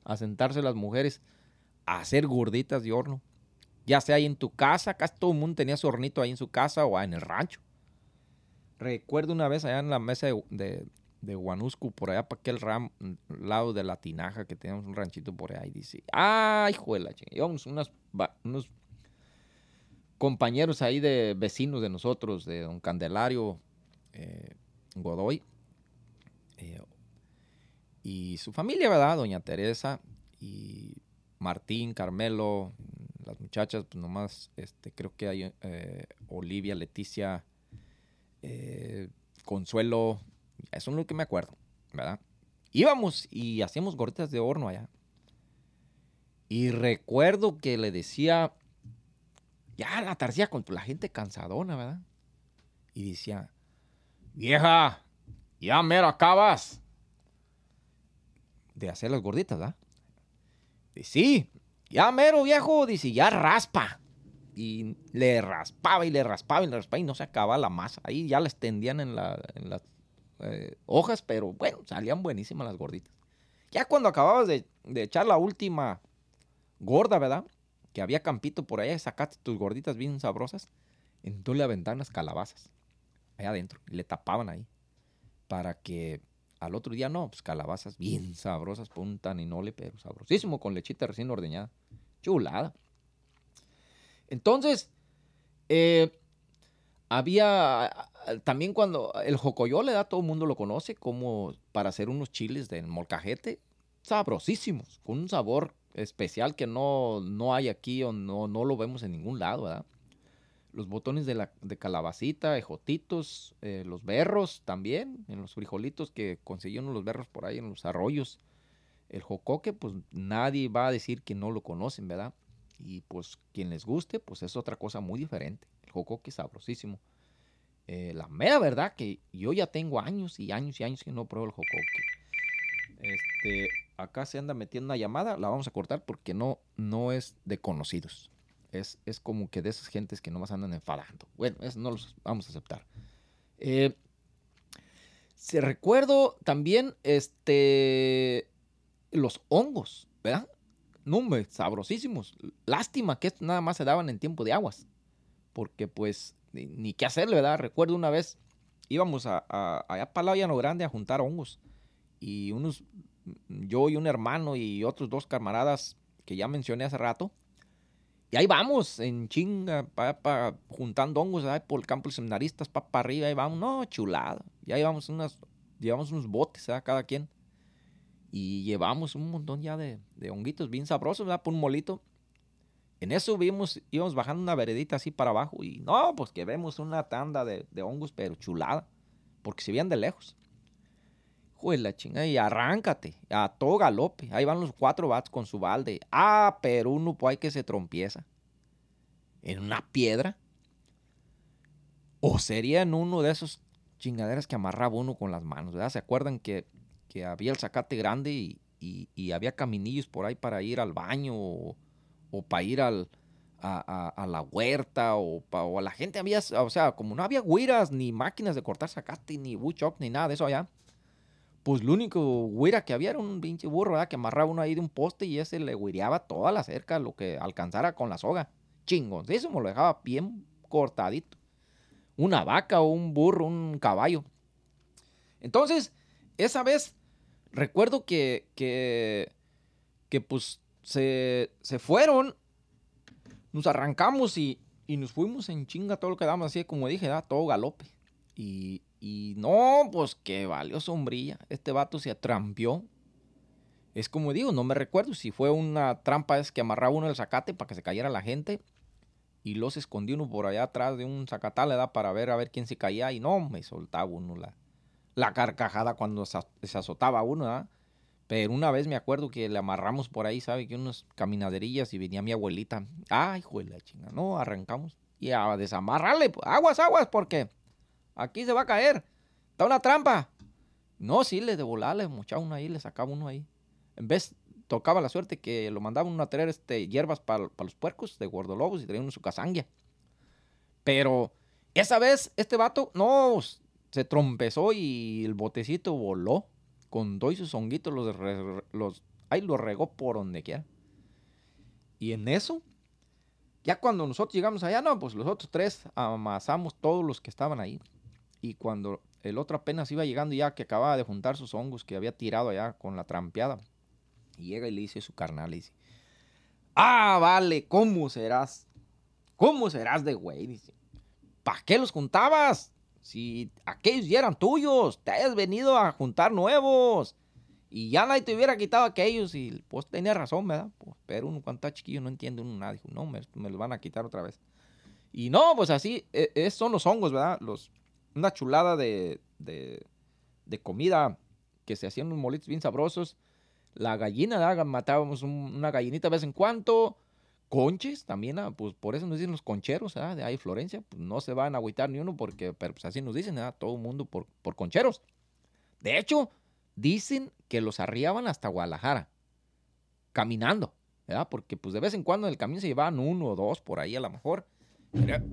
a sentarse las mujeres a hacer gorditas de horno. Ya sea ahí en tu casa, casi todo el mundo tenía su hornito ahí en su casa o en el rancho. Recuerdo una vez allá en la mesa de, de Guanusco, por allá para aquel ram, lado de la Tinaja, que tenemos un ranchito por y dice, ¡ay, juela! Íbamos unas, unos compañeros ahí de vecinos de nosotros, de don Candelario eh, Godoy, eh, y su familia, ¿verdad? Doña Teresa y Martín, Carmelo, las muchachas, pues nomás, este, creo que hay eh, Olivia, Leticia, Consuelo, eso es lo que me acuerdo, ¿verdad? Íbamos y hacíamos gorditas de horno allá. Y recuerdo que le decía, ya la tarcía con la gente cansadona, ¿verdad? Y decía, vieja, ya mero acabas de hacer las gorditas, ¿verdad? Y sí, ya mero viejo, dice, ya raspa. Y le raspaba y le raspaba y le raspaba y no se acababa la masa. Ahí ya la extendían en, la, en las eh, hojas, pero bueno, salían buenísimas las gorditas. Ya cuando acababas de, echar la última gorda, ¿verdad? Que había campito por allá, sacaste tus gorditas bien sabrosas, entonces le aventaban las calabazas allá adentro y le tapaban ahí para que al otro día no, pues calabazas bien sabrosas, punta nole, pero sabrosísimo con lechita recién ordeñada. Chulada. Entonces, eh, había también cuando el jocoyole, da todo el mundo lo conoce como para hacer unos chiles de molcajete sabrosísimos, con un sabor especial que no, no hay aquí o no, no lo vemos en ningún lado, ¿verdad? Los botones de, la, de calabacita, ejotitos, eh, los berros también, en los frijolitos que consiguieron los berros por ahí en los arroyos. El jocoque, pues nadie va a decir que no lo conocen, ¿verdad? Y pues quien les guste, pues es otra cosa muy diferente. El jocoque es sabrosísimo. Eh, la mera verdad que yo ya tengo años y años y años que no pruebo el jocoque. Este, acá se anda metiendo una llamada, la vamos a cortar porque no, no es de conocidos. Es, es como que de esas gentes que no más andan enfadando. Bueno, eso no los vamos a aceptar. Eh, se recuerdo también este, los hongos, ¿verdad? Números sabrosísimos. Lástima que estos nada más se daban en tiempo de aguas. Porque pues ni, qué hacerle, ¿verdad? Recuerdo una vez íbamos a, a, allá para Grande a juntar hongos. Y unos, yo y un hermano y otros dos camaradas que ya mencioné hace rato. Y ahí vamos, en chinga, pa, juntando hongos ahí por el campo de seminaristas, para arriba, ahí vamos, no, chulada. Y ahí vamos unas, llevamos unos botes, ¿verdad? Cada quien. Y llevamos un montón ya de, de honguitos bien sabrosos, ¿verdad? Por un molito. En eso vimos, íbamos bajando una veredita así para abajo y no, pues que vemos una tanda de, hongos, pero chulada, porque se veían de lejos. Joder, la chingada, y arráncate, a todo galope. Ahí van los cuatro bats con su balde. Ah, pero uno pues hay que se trompieza. En una piedra. O sería en uno de esos chingaderas que amarraba uno con las manos, ¿verdad? ¿Se acuerdan que, había el zacate grande y, había caminillos por ahí para ir al baño o, o para ir al, a, la huerta o, a la gente había, o sea, como no había guiras ni máquinas de cortar zacate ni buchok ni nada de eso allá, pues lo único guira que había era un pinche burro, ¿verdad? Que amarraba uno ahí de un poste y ese le guireaba toda la cerca, lo que alcanzara con la soga. Me lo dejaba bien cortadito. Una vaca o un burro, un caballo. Entonces, esa vez recuerdo que, que, que pues se, fueron, nos arrancamos y, nos fuimos en chinga todo lo que damos, así como dije, todo galope. Y, no, pues que valió sombrilla. Este vato se atrampió. Es como digo, no me recuerdo si fue una trampa es que amarraba uno el zacate para que se cayera la gente y los escondió uno por allá atrás de un zacatal, da para ver a ver quién se caía y no, me soltaba uno la, la carcajada cuando se, azotaba uno, ¿verdad? Pero una vez me acuerdo que le amarramos por ahí, ¿sabe? Que unas caminaderillas y venía mi abuelita. Ay, hijo de la chinga. No, arrancamos. Y a desamarrarle. Pues, aguas, aguas, porque aquí se va a caer. Está una trampa. No, sí, le de volar, le mochaba uno ahí, le sacaba uno ahí. En vez, tocaba la suerte que lo mandaba uno a traer este, hierbas para los puercos de gordolobos y traía uno su casanguia. Pero esa vez, este vato, no, se trompezó y el botecito voló con dos y sus honguitos, los, los, ahí los regó por donde quiera. Y en eso, ya cuando nosotros llegamos allá, no, pues los otros tres amasamos todos los que estaban ahí. Y cuando el otro apenas iba llegando ya que acababa de juntar sus hongos que había tirado allá con la trampeada. Y llega y le dice su carnal, le dice, ah, vale, ¿cómo serás? ¿Cómo serás de güey? Dice, ¿para qué los juntabas? Si aquellos ya eran tuyos, te has venido a juntar nuevos. Y ya nadie te hubiera quitado aquellos. Y pues tenía razón, ¿verdad? Pues, pero uno cuando está chiquillo no entiende uno nada. Dijo, no, me, me los van a quitar otra vez. Y no, pues así, e, son los hongos, ¿verdad? Los, una chulada de, de, comida que se hacían unos molitos bien sabrosos. La gallina, ¿verdad? Matábamos una gallinita de vez en cuando. Conches también, pues por eso nos dicen los concheros. De ahí Florencia, pues no se van a agüitar ni uno porque, pues así nos dicen, ¿verdad? Todo el mundo por, por concheros. De hecho, dicen que los arriaban hasta Guadalajara, caminando, ¿verdad? Porque pues de vez en cuando en el camino se llevaban uno o dos por ahí a lo mejor.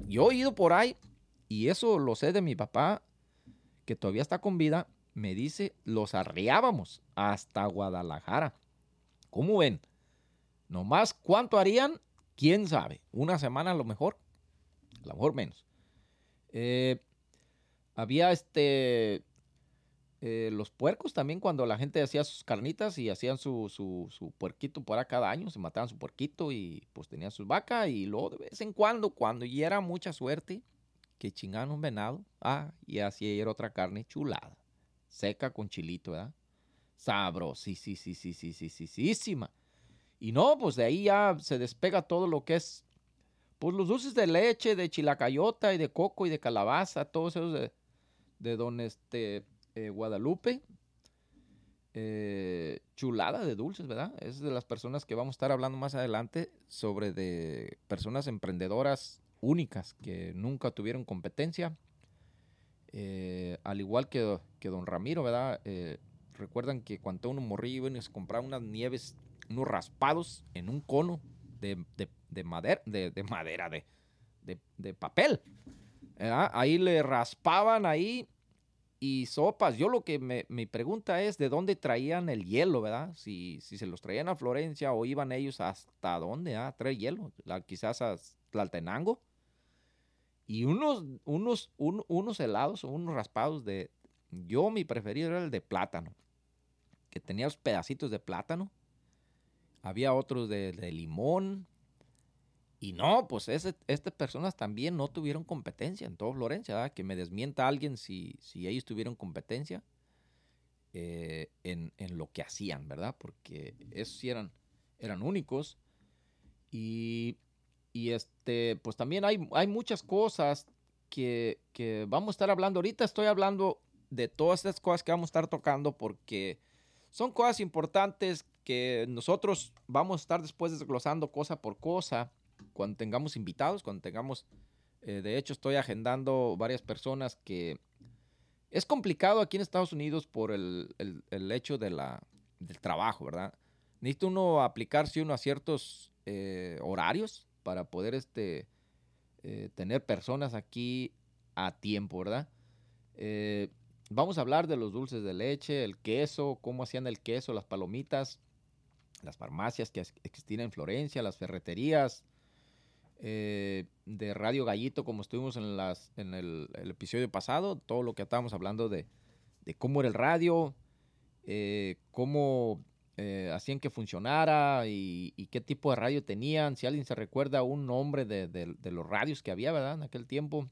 Yo he ido por ahí y eso lo sé de mi papá, que todavía está con vida, me dice, los arriábamos hasta Guadalajara. ¿Cómo ven? Nomás cuánto harían, quién sabe. Una semana a lo mejor, a lo mejor menos. Eh, había este eh, los puercos también cuando la gente hacía sus carnitas y hacían su, su, su puerquito para cada año, se mataban su puerquito y pues tenían sus vacas y luego de vez en cuando, cuando ya era mucha suerte, que chingaban un venado, ah, y así era otra carne chulada seca con chilito, ¿verdad? Sabroso, sí, sí, sí, sí, sí, sí, sí, sí, Y no, pues de ahí ya se despega todo lo que es, pues los dulces de leche, de chilacayota y de coco y de calabaza, todos esos de, de don este, eh, Guadalupe. Eh, chulada de dulces, ¿verdad? Es de las personas que vamos a estar hablando más adelante sobre de personas emprendedoras únicas que nunca tuvieron competencia eh, al igual que, que, don Ramiro, ¿verdad? Eh, recuerdan que cuando uno morrillo y se compraba unas nieves, unos raspados en un cono de, madera, de, madera, de, papel. Ahí le raspaban ahí y sopas. Yo lo que me, pregunta es de dónde traían el hielo, ¿verdad? Si, si se los traían a Florencia o iban ellos hasta dónde, a traer hielo, quizás a Tlaltenango y unos, unos, unos helados unos raspados de... Yo mi preferido era el de plátano, que tenía los pedacitos de plátano. Había otros de, limón. Y no, pues estas personas también no tuvieron competencia en todo Florencia, que me desmienta alguien si, si ellos tuvieron competencia eh, en, en, lo que hacían, ¿verdad? Porque esos sí eran, eran únicos. Y y este, pues también hay, hay muchas cosas que, vamos a estar hablando. Ahorita estoy hablando de todas estas cosas que vamos a estar tocando porque son cosas importantes que nosotros vamos a estar después desglosando cosa por cosa cuando tengamos invitados, cuando tengamos, eh, de hecho estoy agendando varias personas que es complicado aquí en Estados Unidos por el, hecho de la, del trabajo, ¿verdad? Necesita uno aplicarse uno a ciertos eh, horarios para poder este, eh, tener personas aquí a tiempo, ¿verdad? Eh, vamos a hablar de los dulces de leche, el queso, cómo hacían el queso, las palomitas, las farmacias que existían en Florencia, las ferreterías, eh, de Radio Gallito, como estuvimos en, las, en el, episodio pasado, todo lo que estábamos hablando de, de cómo era el radio, cómo eh, hacían que funcionara y, qué tipo de radio tenían. Si alguien se recuerda un nombre de, los radios que había, ¿verdad? En aquel tiempo,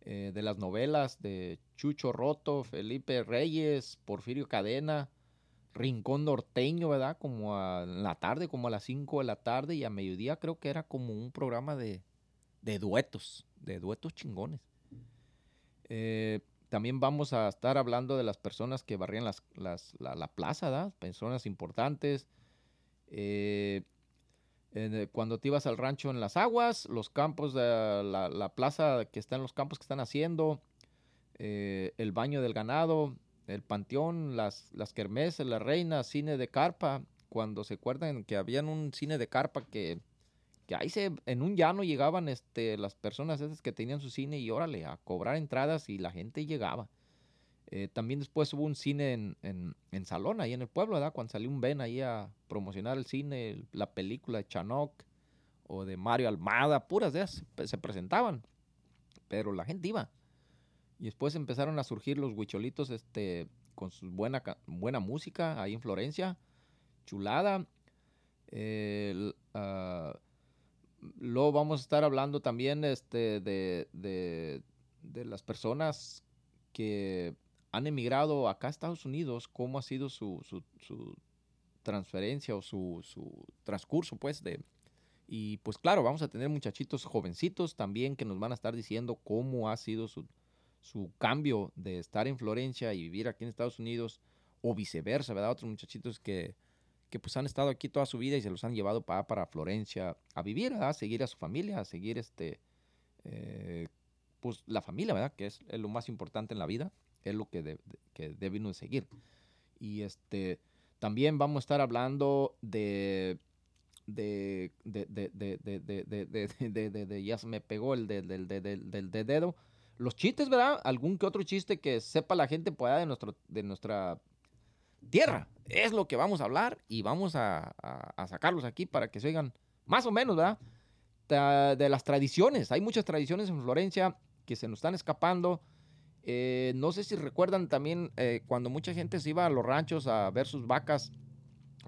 eh, de las novelas de Chucho Roto, Felipe Reyes, Porfirio Cadena, Rincón Norteño, ¿verdad? Como a la tarde, como a las 5 de la tarde y a mediodía creo que era como un programa de, de duetos, de duetos chingones. Eh, también vamos a estar hablando de las personas que barrían las, la, plaza, ¿verdad? Personas importantes. Eh, cuando te ibas al rancho en las aguas, los campos, de la, plaza que está en los campos que están haciendo, eh, el baño del ganado, el panteón, las, las kermeses, la reina, cine de carpa. Cuando se acuerdan que habían un cine de carpa que ahí se, en un llano llegaban este, las personas esas que tenían su cine y órale, a cobrar entradas y la gente llegaba. Eh, también después hubo un cine en, en, en, Salón, ahí en el pueblo, ¿verdad? Cuando salió un Ben ahí a promocionar el cine, la película de Chanoc o de Mario Almada, puras de esas se presentaban. Pero la gente iba. Y después empezaron a surgir los huicholitos este, con su buena, buena música ahí en Florencia, chulada. Ah, luego vamos a estar hablando también este, de, de, de, las personas que han emigrado acá a Estados Unidos, cómo ha sido su, su, su transferencia o su, su, transcurso, pues, de... Y pues claro, vamos a tener muchachitos jovencitos también que nos van a estar diciendo cómo ha sido su, su cambio de estar en Florencia y vivir aquí en Estados Unidos o viceversa, ¿verdad? Otros muchachitos que, que pues han estado aquí toda su vida y se los han llevado para, para Florencia a vivir, A seguir a su familia, a seguir este, eh, pues la familia, ¿verdad? Que es, lo más importante en la vida, es lo que, de, que debemos seguir. Y este, también vamos a estar hablando de de, de, de, de, de, ya se me pegó el del de, dedo, los chistes, ¿verdad? Algún que otro chiste que sepa la gente pueda de, nuestro, de nuestra tierra. Es lo que vamos a hablar y vamos a, sacarlos aquí para que se oigan más o menos, ¿verdad? De, las tradiciones. Hay muchas tradiciones en Florencia que se nos están escapando. Eh, no sé si recuerdan también eh, cuando mucha gente se iba a los ranchos a ver sus vacas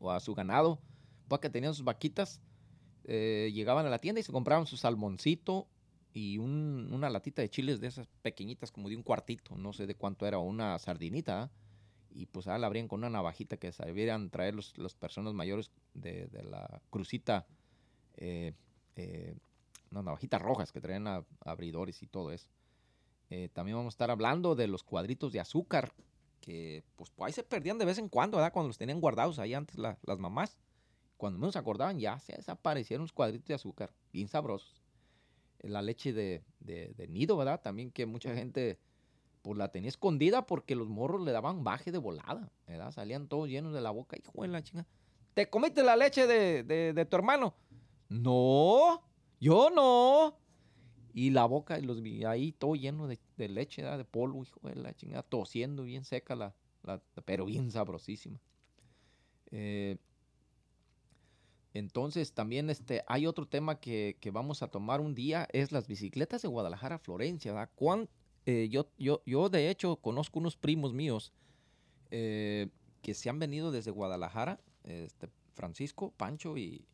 o a su ganado, pues que tenían sus vaquitas, eh, llegaban a la tienda y se compraban su salmoncito y una latita de chiles de esas pequeñitas, como de un cuartito, no sé de cuánto era, una sardinita. Y pues ah, la abrían con una navajita que sabían traer los, las personas mayores de, la crucita, eh, eh, unas navajitas rojas que traen abridores y todo eso. Eh, también vamos a estar hablando de los cuadritos de azúcar, que pues, ahí se perdían de vez en cuando, ¿verdad? Cuando los tenían guardados ahí antes las mamás. Cuando menos acordaban, ya se desaparecieron los cuadritos de azúcar, bien sabrosos la leche de, nido, ¿verdad? También que mucha gente pues la tenía escondida porque los morros le daban baje de volada, ¿verdad? Salían todos llenos de la boca, hijo de la chinga. ¿Te comiste la leche de, tu hermano? No, yo no. Y la boca, y los ahí todo lleno de, leche, ¿verdad? de polvo, hijo de la chingada, tosiendo bien seca, la, pero bien sabrosísima. Eh, entonces también este, hay otro tema que, vamos a tomar un día, es las bicicletas de Guadalajara a Florencia. Eh, yo, yo, yo de hecho conozco unos primos míos eh, que se han venido desde Guadalajara, este, Francisco, Pancho y,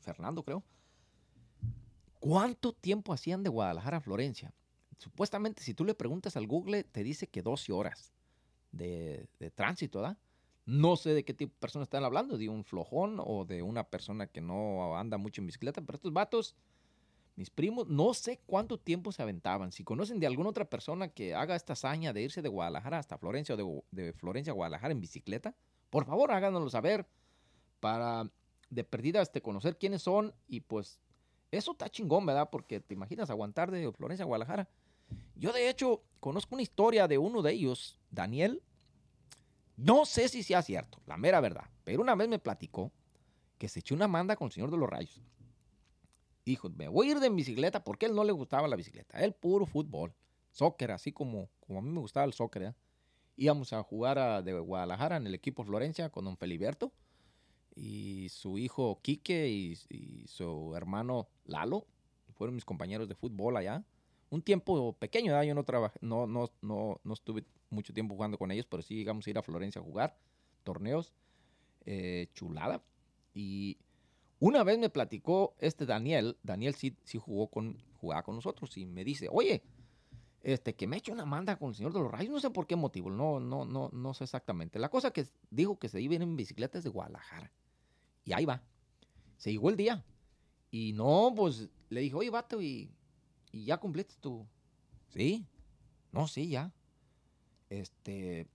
Fernando creo. ¿Cuánto tiempo hacían de Guadalajara a Florencia? Supuestamente si tú le preguntas al Google te dice que 12 horas de, de tránsito, ¿verdad? No sé de qué tipo de persona están hablando, de un flojón o de una persona que no anda mucho en bicicleta, pero estos vatos, mis primos, no sé cuánto tiempo se aventaban. Si conocen de alguna otra persona que haga esta hazaña de irse de Guadalajara hasta Florencia o de, Florencia a Guadalajara en bicicleta, por favor háganoslo saber para de perdida este, conocer quiénes son y pues eso está chingón, ¿verdad? Porque te imaginas aguantar de Florencia a Guadalajara. Yo de hecho conozco una historia de uno de ellos, Daniel, no sé si sea cierto, la mera verdad, pero una vez me platicó que se echó una manda con el señor de los rayos. Dijo, me voy a ir de bicicleta porque él no le gustaba la bicicleta, él puro fútbol, soccer, así como, como a mí me gustaba el soccer. ¿eh? Íbamos a jugar a, de Guadalajara en el equipo Florencia con don Feliberto y su hijo Quique y, su hermano Lalo, fueron mis compañeros de fútbol allá. Un tiempo pequeño, yo no, trabajé, no, no, no, no estuve mucho tiempo jugando con ellos, pero sí llegamos a ir a Florencia a jugar torneos. Eh, chulada. Y una vez me platicó este Daniel, Daniel sí, sí jugó con, jugaba con nosotros y me dice, oye, este, que me he hecho una manda con el señor de los rayos, no sé por qué motivo, no, no, no, no sé exactamente. La cosa que dijo que se iba en bicicletas de Guadalajara. Y ahí va. Se llegó el día. Y no, pues le dije, oye, vato, y, y ya cumpliste tu. Sí. No, sí, ya. Este,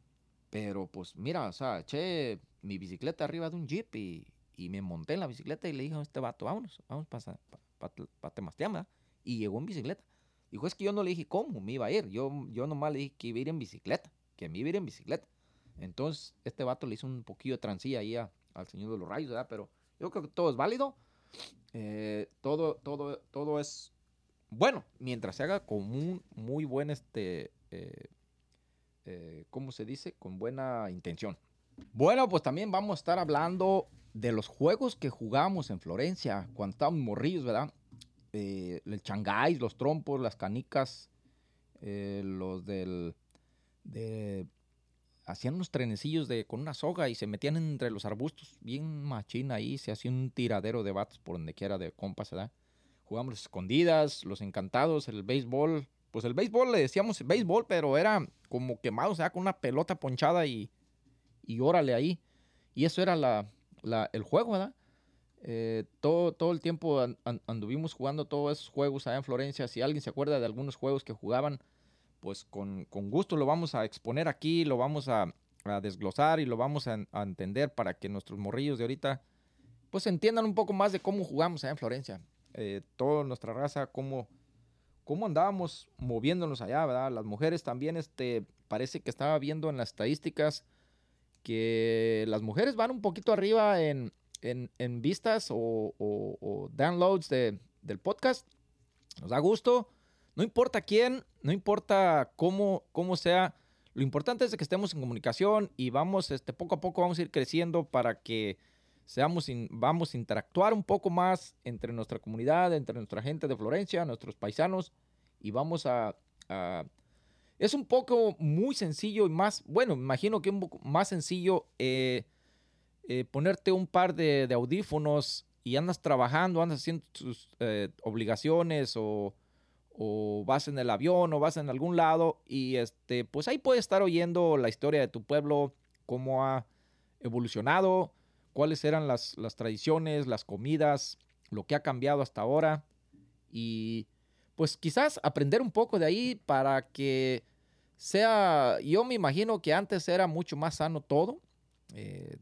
pero pues mira, o sea, eché mi bicicleta arriba de un jeep y, me monté en la bicicleta y le dije a este vato, vámonos, vamos para pa, pa, Y llegó en bicicleta. Dijo, es que yo no le dije cómo me iba a ir. Yo, yo nomás le dije que iba a ir en bicicleta, que me iba a ir en bicicleta. Entonces, este vato le hizo un poquillo de transilla ahí al señor de los rayos, ¿verdad? Pero yo creo que todo es válido. Eh, todo, todo, todo es bueno mientras se haga con un muy buen este, eh, eh, ¿cómo se dice? Con buena intención. Bueno, pues también vamos a estar hablando de los juegos que jugamos en Florencia cuando estábamos morrillos, ¿verdad? Eh, el changáis, los trompos, las canicas, eh, los del... De, hacían unos trenecillos de, con una soga y se metían entre los arbustos, bien machina ahí, se hacía un tiradero de bates por donde quiera de compas, ¿verdad? Jugamos las escondidas, los encantados, el béisbol. Pues el béisbol le decíamos béisbol, pero era como quemado, o sea, con una pelota ponchada y, y órale ahí. Y eso era la, el juego, ¿verdad? Eh, todo, todo el tiempo anduvimos jugando todos esos juegos allá en Florencia. Si alguien se acuerda de algunos juegos que jugaban, pues con, gusto lo vamos a exponer aquí, lo vamos a, desglosar y lo vamos a, entender para que nuestros morrillos de ahorita pues entiendan un poco más de cómo jugamos allá en Florencia. Eh, toda nuestra raza, cómo, cómo andábamos moviéndonos allá, ¿verdad? Las mujeres también, este, parece que estaba viendo en las estadísticas que las mujeres van un poquito arriba en, en, vistas o, downloads de, del podcast. Nos da gusto. No importa quién, no importa cómo, cómo sea. Lo importante es que estemos en comunicación y vamos, este, poco a poco vamos a ir creciendo para que seamos, vamos a interactuar un poco más entre nuestra comunidad, entre nuestra gente de Florencia, nuestros paisanos y vamos a, es un poco muy sencillo y más, bueno, me imagino que un poco más sencillo eh, eh, ponerte un par de, audífonos y andas trabajando, andas haciendo tus eh, obligaciones o, vas en el avión o vas en algún lado y este, pues ahí puedes estar oyendo la historia de tu pueblo, cómo ha evolucionado, cuáles eran las, las tradiciones, las comidas, lo que ha cambiado hasta ahora y pues quizás aprender un poco de ahí para que sea, yo me imagino que antes era mucho más sano todo. Eh,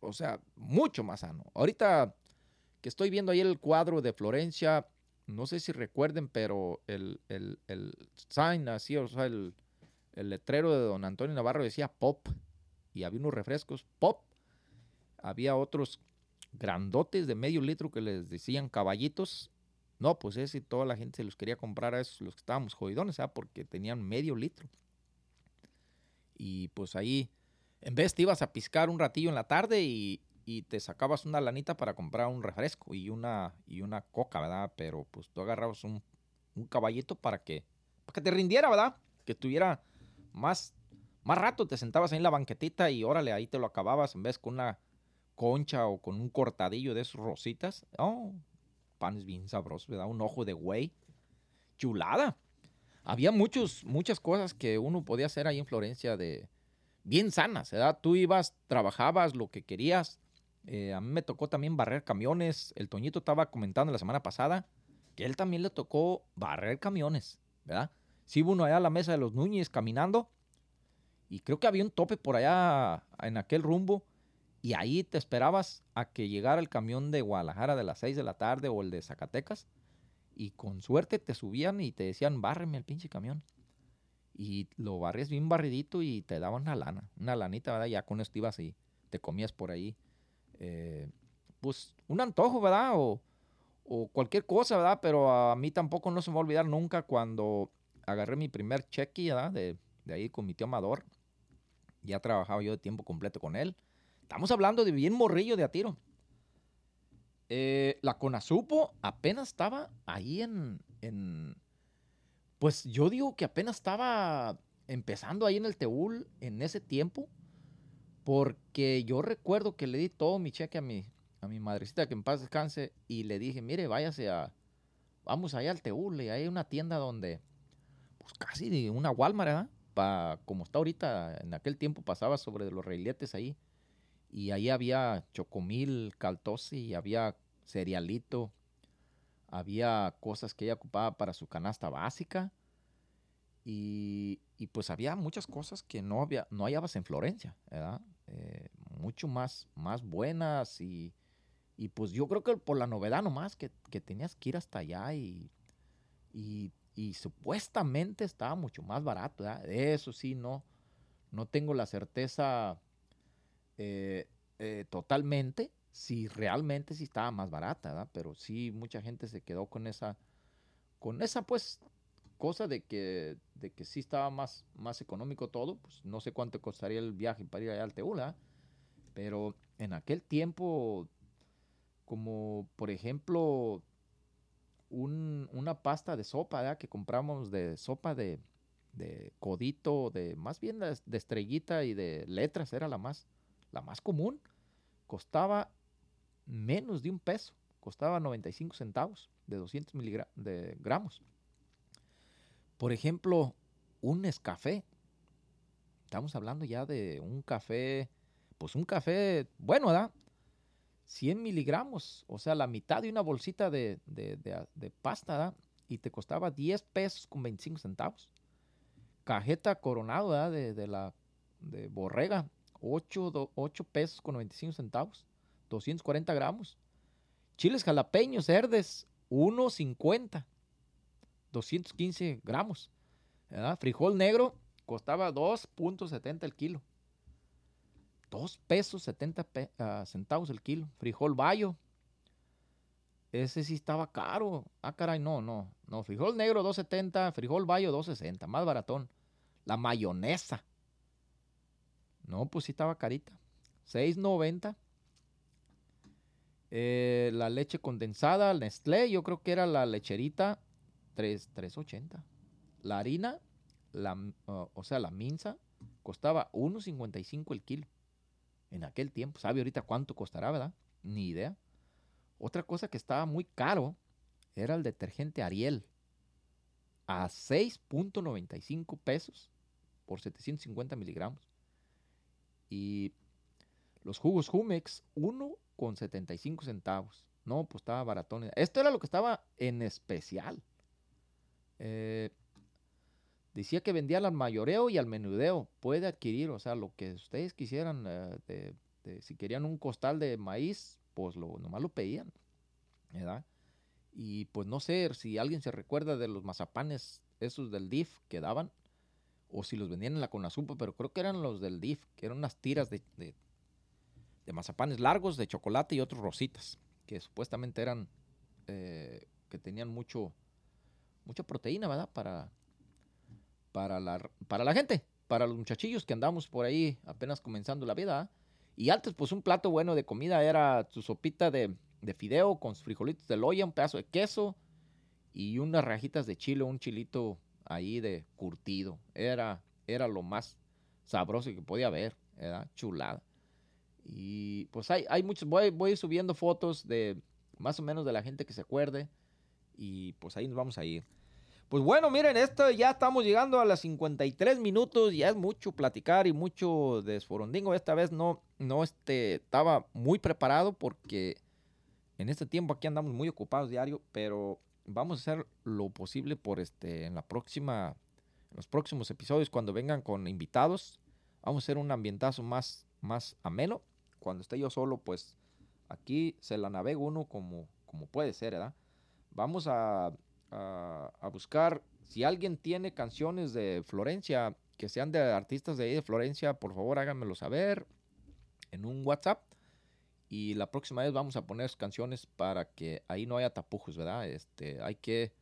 o sea, mucho más sano. Ahorita que estoy viendo ahí el cuadro de Florencia, no sé si recuerden, pero el, el, el sign así, o sea, el, el letrero de don Antonio Navarro decía pop y había unos refrescos pop. Había otros grandotes de medio litro que les decían caballitos. No, pues ese toda la gente se los quería comprar a esos, los que estábamos jodidones, ¿sabes? Porque tenían medio litro. Y pues ahí en vez te ibas a piscar un ratillo en la tarde y, te sacabas una lanita para comprar un refresco y una, y una coca, ¿verdad? Pero pues tú agarrabas un, caballito para que, para que te rindiera, ¿verdad? Que tuviera más, más rato, te sentabas ahí en la banquetita y órale, ahí te lo acababas en vez con una concha o con un cortadillo de esos rositas. Oh, panes bien sabrosos, ¿verdad? Un ojo de güey. Chulada. Había muchos, muchas cosas que uno podía hacer ahí en Florencia de, bien sanas, ¿verdad? Tú ibas, trabajabas lo que querías. Eh, a mí me tocó también barrer camiones. El Toñito estaba comentando la semana pasada que él también le tocó barrer camiones, ¿verdad? Sí, uno allá a la mesa de los Núñez caminando y creo que había un tope por allá en aquel rumbo y ahí te esperabas a que llegara el camión de Guadalajara de las 6 de la tarde o el de Zacatecas y con suerte te subían y te decían, bárreme el pinche camión y lo barres bien barridito y te daban una lana, una lanita, ¿verdad? Ya con esto ibas y te comías por ahí. Eh, pues un antojo, ¿verdad? O, cualquier cosa, ¿verdad? Pero a mí tampoco no se me va a olvidar nunca cuando agarré mi primer cheque, ¿verdad? De, ahí con mi tío Amador. Ya trabajaba yo de tiempo completo con él. Estamos hablando de bien morrillo de a tiro. Eh, la Conasupo apenas estaba ahí en, pues yo digo que apenas estaba empezando ahí en el Teúl en ese tiempo, porque yo recuerdo que le di todo mi cheque a mi, a mi madrecita que en paz descanse y le dije, mire, váyase a, vamos allá al Teúl y hay una tienda donde, pues casi una Walmart, ¿verdad? Como está ahorita, en aquel tiempo pasaba sobre los reiletes ahí y ahí había chocomil, caltosi, había cerealito, había cosas que ella ocupaba para su canasta básica y, pues había muchas cosas que no, había, no hallabas en Florencia, ¿verdad? Eh, mucho más, más buenas y, pues yo creo que por la novedad nomás que, que tenías que ir hasta allá y, y, supuestamente estaba mucho más barato, ¿verdad? Eso sí, no, no tengo la certeza eh, eh, totalmente, si realmente sí estaba más barata. Pero sí, mucha gente se quedó con esa, con esa pues cosa de que, de que sí estaba más, más económico todo, pues no sé cuánto costaría el viaje para ir allá al Teula, pero en aquel tiempo, como por ejemplo, una pasta de sopa. Que compramos de sopa de, codito, de más bien de estrellita y de letras, era la más, la más común. Costaba menos de un peso, costaba 95 centavos de 200 miligramos de gramos. Por ejemplo, un escafé. Estamos hablando ya de un café, pues un café bueno, ¿verdad? 100 miligramos, o sea, la mitad de una bolsita de, pasta, ¿verdad? Y te costaba 10 pesos con 25 centavos. Cajeta coronado, ¿verdad? De, la de borrega, 8, 8 pesos con 95 centavos, 240 gramos. Chiles jalapeños verdes, 1.50, 215 gramos. Frijol negro costaba 2.70 el kilo. 2 pesos 70 ah, centavos el kilo. Frijol bayo. Ese sí estaba caro. Ah, caray, no, no. No, frijol negro 2.70, frijol bayo 2.60, más baratón. La mayonesa. No, pues sí estaba carita. 6.90. Eh, la leche condensada, Nestlé, yo creo que era la lecherita 3.80. La harina, la, o sea, la minza, costaba 1.55 el kilo. En aquel tiempo, ¿sabe ahorita cuánto costará, verdad? Ni idea. Otra cosa que estaba muy caro era el detergente Ariel. A 6.95 pesos por 750 miligramos. Y los jugos Jumex, 1.75 centavos. No, pues estaba baratón. Esto era lo que estaba en especial. Eh, decía que vendía al mayoreo y al menudeo. Puede adquirir, o sea, lo que ustedes quisieran. Eh, si querían un costal de maíz, pues lo, nomás lo pedían. ¿verdad? Y pues no sé si alguien se recuerda de los mazapanes esos del DIF que daban, o si los vendían en la Conasupa, pero creo que eran los del DIF, que eran unas tiras de, de, mazapanes largos de chocolate y otros rositas, que supuestamente eran, eh, que tenían mucho, mucha proteína, ¿verdad? Para, para, la, para la gente, para los muchachillos que andamos por ahí apenas comenzando la vida. Y antes, pues un plato bueno de comida era su sopita de, de fideo con sus frijolitos de loya, un pedazo de queso y unas rajitas de chile, un chilito ahí de curtido. Era, era lo más sabroso que podía haber, era chulada. Y pues hay, hay muchos, voy, voy subiendo fotos de más o menos de la gente que se acuerde y pues ahí nos vamos a ir. Pues bueno, miren, esto ya estamos llegando a las 53 minutos, ya es mucho platicar y mucho desforondingo. Esta vez no, no este, estaba muy preparado porque en este tiempo aquí andamos muy ocupados diario, pero vamos a hacer lo posible por este, en la próxima, en los próximos episodios cuando vengan con invitados. Vamos a hacer un ambientazo más, más ameno. Cuando esté yo solo, pues aquí se la navego uno como, como puede ser, ¿verdad? Vamos a, buscar, si alguien tiene canciones de Florencia, que sean de artistas de ahí de Florencia, por favor háganmelo saber en un WhatsApp. Y la próxima vez vamos a poner canciones para que ahí no haya tapujos, ¿verdad? Este, hay que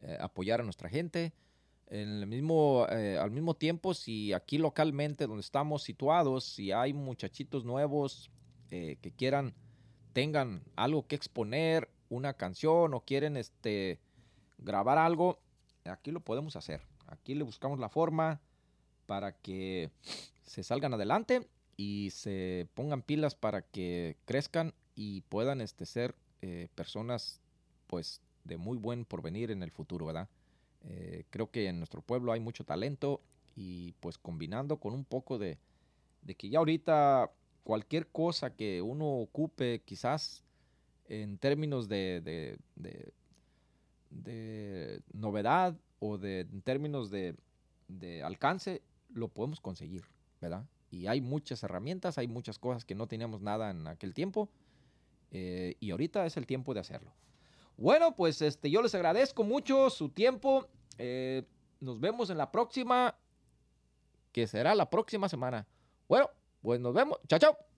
eh, apoyar a nuestra gente. Eh, al mismo tiempo, si aquí localmente donde estamos situados, si hay muchachitos nuevos eh, que quieran, tengan algo que exponer, una canción o quieren este, grabar algo, aquí lo podemos hacer. Aquí le buscamos la forma para que se salgan adelante y se pongan pilas para que crezcan y puedan este, ser eh, personas pues de muy buen porvenir en el futuro, ¿verdad? Eh, creo que en nuestro pueblo hay mucho talento y pues combinando con un poco de, de que ya ahorita cualquier cosa que uno ocupe quizás en términos de, de, novedad o de, en términos de, alcance, lo podemos conseguir, ¿verdad? Y hay muchas herramientas, hay muchas cosas que no teníamos nada en aquel tiempo eh, y ahorita es el tiempo de hacerlo. Bueno, pues este, yo les agradezco mucho su tiempo. Eh, nos vemos en la próxima, que será la próxima semana. Bueno, pues nos vemos. Chao, chao.